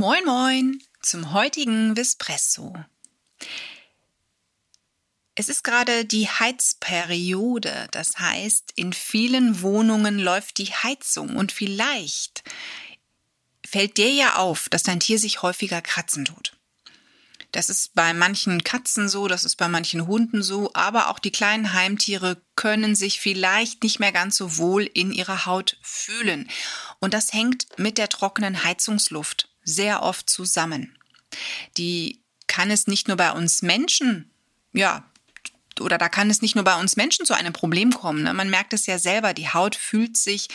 Moin moin zum heutigen Vespresso. Es ist gerade die Heizperiode, das heißt, in vielen Wohnungen läuft die Heizung und vielleicht fällt dir ja auf, dass dein Tier sich häufiger kratzen tut. Das ist bei manchen Katzen so, das ist bei manchen Hunden so, aber auch die kleinen Heimtiere können sich vielleicht nicht mehr ganz so wohl in ihrer Haut fühlen. Und das hängt mit der trockenen Heizungsluft sehr oft zusammen. Die kann es nicht nur bei uns Menschen, ja, oder da kann es nicht nur bei uns Menschen zu einem Problem kommen. Ne? Man merkt es ja selber, die Haut fühlt sich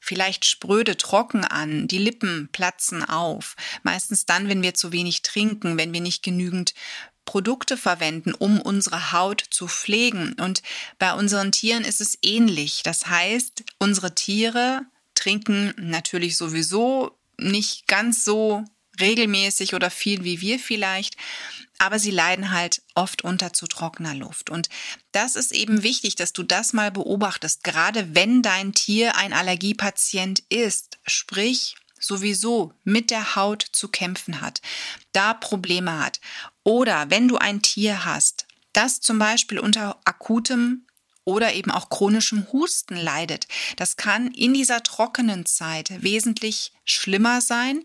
vielleicht spröde trocken an, die Lippen platzen auf. Meistens dann, wenn wir zu wenig trinken, wenn wir nicht genügend Produkte verwenden, um unsere Haut zu pflegen. Und bei unseren Tieren ist es ähnlich. Das heißt, unsere Tiere trinken natürlich sowieso nicht ganz so regelmäßig oder viel wie wir vielleicht, aber sie leiden halt oft unter zu trockener Luft. Und das ist eben wichtig, dass du das mal beobachtest, gerade wenn dein Tier ein Allergiepatient ist, sprich sowieso mit der Haut zu kämpfen hat, da Probleme hat. Oder wenn du ein Tier hast, das zum Beispiel unter akutem oder eben auch chronischem Husten leidet. Das kann in dieser trockenen Zeit wesentlich schlimmer sein,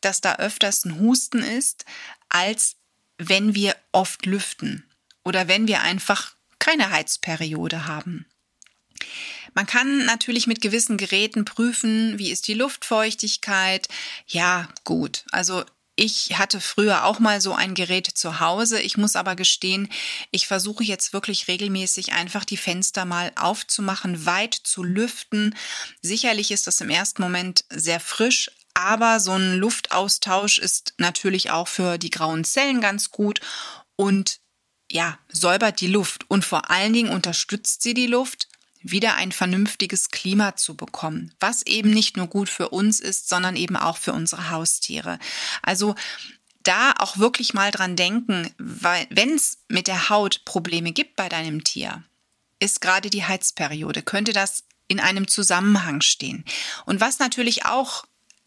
dass da öfters ein Husten ist, als wenn wir oft lüften oder wenn wir einfach keine Heizperiode haben. Man kann natürlich mit gewissen Geräten prüfen, wie ist die Luftfeuchtigkeit. Ja, gut. Also ich hatte früher auch mal so ein Gerät zu Hause. Ich muss aber gestehen, ich versuche jetzt wirklich regelmäßig einfach die Fenster mal aufzumachen, weit zu lüften. Sicherlich ist das im ersten Moment sehr frisch, aber so ein Luftaustausch ist natürlich auch für die grauen Zellen ganz gut und ja, säubert die Luft und vor allen Dingen unterstützt sie die Luft, wieder ein vernünftiges Klima zu bekommen, was eben nicht nur gut für uns ist, sondern eben auch für unsere Haustiere. Also da auch wirklich mal dran denken, weil wenn es mit der Haut Probleme gibt bei deinem Tier, ist gerade die Heizperiode, könnte das in einem Zusammenhang stehen. Und was natürlich auch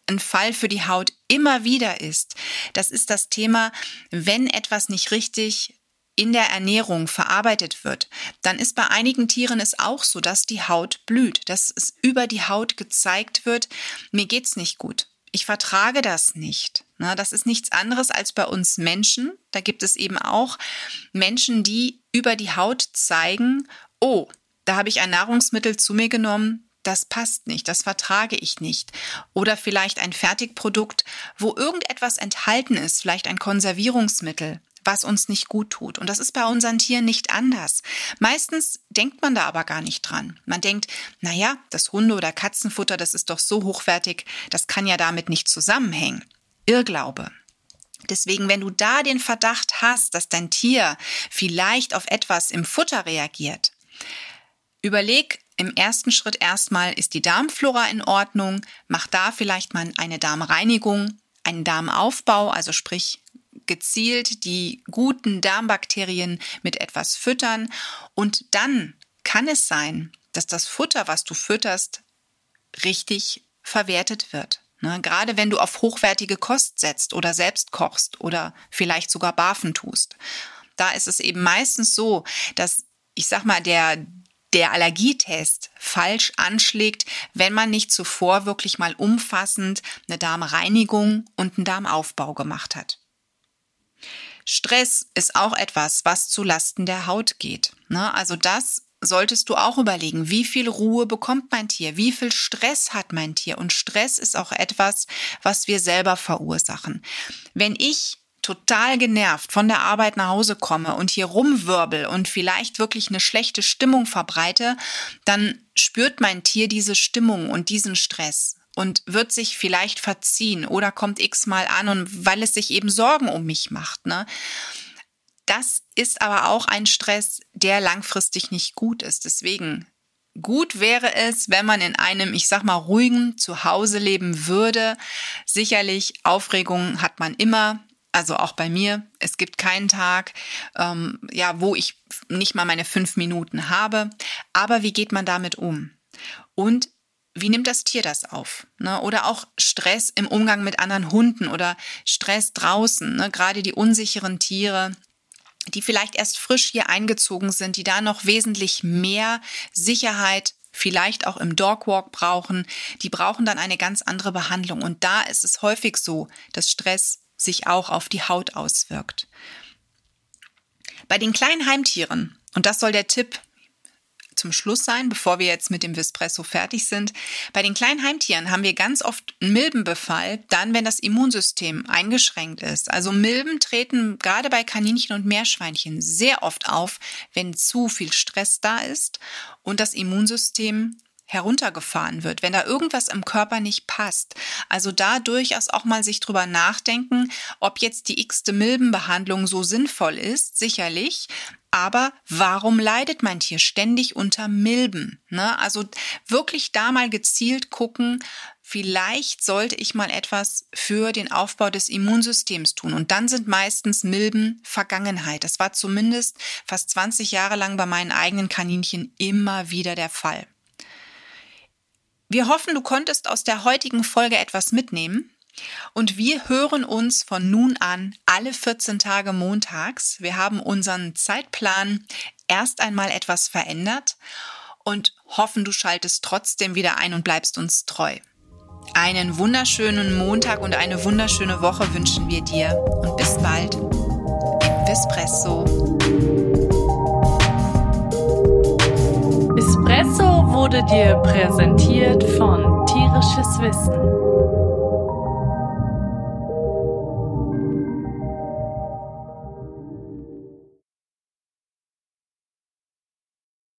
ein Fall für die Haut immer wieder ist, das ist das Thema, wenn etwas nicht richtig in der Ernährung verarbeitet wird, dann ist bei einigen Tieren es auch so, dass die Haut blüht, dass es über die Haut gezeigt wird, mir geht's nicht gut. Ich vertrage das nicht. das ist nichts anderes als bei uns Menschen. Da gibt es eben auch Menschen, die über die Haut zeigen, oh, da habe ich ein Nahrungsmittel zu mir genommen, das passt nicht, das vertrage ich nicht. Oder vielleicht ein Fertigprodukt, wo irgendetwas enthalten ist, vielleicht ein Konservierungsmittel, was uns nicht gut tut. Und das ist bei unseren Tieren nicht anders. Meistens denkt man da aber gar nicht dran. Man denkt, na ja, das Hunde- oder Katzenfutter, das ist doch so hochwertig, das kann ja damit nicht zusammenhängen. Irrglaube. Deswegen, wenn du da den Verdacht hast, dass dein Tier vielleicht auf etwas im Futter reagiert, überleg im ersten Schritt erstmal, ist die Darmflora in Ordnung? Mach da vielleicht mal eine Darmreinigung, einen Darmaufbau, also sprich gezielt die guten Darmbakterien mit etwas füttern und dann kann es sein, dass das Futter, was du fütterst, richtig verwertet wird. Ne? Gerade wenn du auf hochwertige Kost setzt oder selbst kochst oder vielleicht sogar Barfen tust. Da ist es eben meistens so, dass ich sag mal, der, der Allergietest falsch anschlägt, wenn man nicht zuvor wirklich mal umfassend eine Darmreinigung und einen Darmaufbau gemacht hat. Stress ist auch etwas, was zu Lasten der Haut geht. Ne? Also das solltest du auch überlegen, wie viel Ruhe bekommt mein Tier, wie viel Stress hat mein Tier. Und Stress ist auch etwas, was wir selber verursachen. Wenn ich total genervt von der Arbeit nach Hause komme und hier rumwirbel und vielleicht wirklich eine schlechte Stimmung verbreite, dann spürt mein Tier diese Stimmung und diesen Stress und wird sich vielleicht verziehen oder kommt x-mal an und weil es sich eben Sorgen um mich macht. Ne? Das ist aber auch ein Stress, der langfristig nicht gut ist. Deswegen gut wäre es, wenn man in einem, ich sag mal, ruhigen Zuhause leben würde. Sicherlich, Aufregungen hat man immer. Also auch bei mir. Es gibt keinen Tag, ähm, ja, wo ich nicht mal meine fünf Minuten habe. Aber wie geht man damit um? Und wie nimmt das Tier das auf? Ne? Oder auch Stress im Umgang mit anderen Hunden oder Stress draußen, ne? gerade die unsicheren Tiere die vielleicht erst frisch hier eingezogen sind, die da noch wesentlich mehr Sicherheit vielleicht auch im Dogwalk brauchen, die brauchen dann eine ganz andere Behandlung. Und da ist es häufig so, dass Stress sich auch auf die Haut auswirkt. Bei den kleinen Heimtieren, und das soll der Tipp zum Schluss sein, bevor wir jetzt mit dem Vespresso fertig sind. Bei den kleinen Heimtieren haben wir ganz oft einen Milbenbefall, dann wenn das Immunsystem eingeschränkt ist. Also Milben treten gerade bei Kaninchen und Meerschweinchen sehr oft auf, wenn zu viel Stress da ist und das Immunsystem heruntergefahren wird, wenn da irgendwas im Körper nicht passt. Also da durchaus auch mal sich drüber nachdenken, ob jetzt die x-te Milbenbehandlung so sinnvoll ist, sicherlich. Aber warum leidet mein Tier ständig unter Milben? Ne? Also wirklich da mal gezielt gucken, vielleicht sollte ich mal etwas für den Aufbau des Immunsystems tun. Und dann sind meistens Milben Vergangenheit. Das war zumindest fast 20 Jahre lang bei meinen eigenen Kaninchen immer wieder der Fall. Wir hoffen, du konntest aus der heutigen Folge etwas mitnehmen. Und wir hören uns von nun an alle 14 Tage montags. Wir haben unseren Zeitplan erst einmal etwas verändert und hoffen, du schaltest trotzdem wieder ein und bleibst uns treu. Einen wunderschönen Montag und eine wunderschöne Woche wünschen wir dir und bis bald. Espresso. Espresso wurde dir präsentiert von Tierisches Wissen.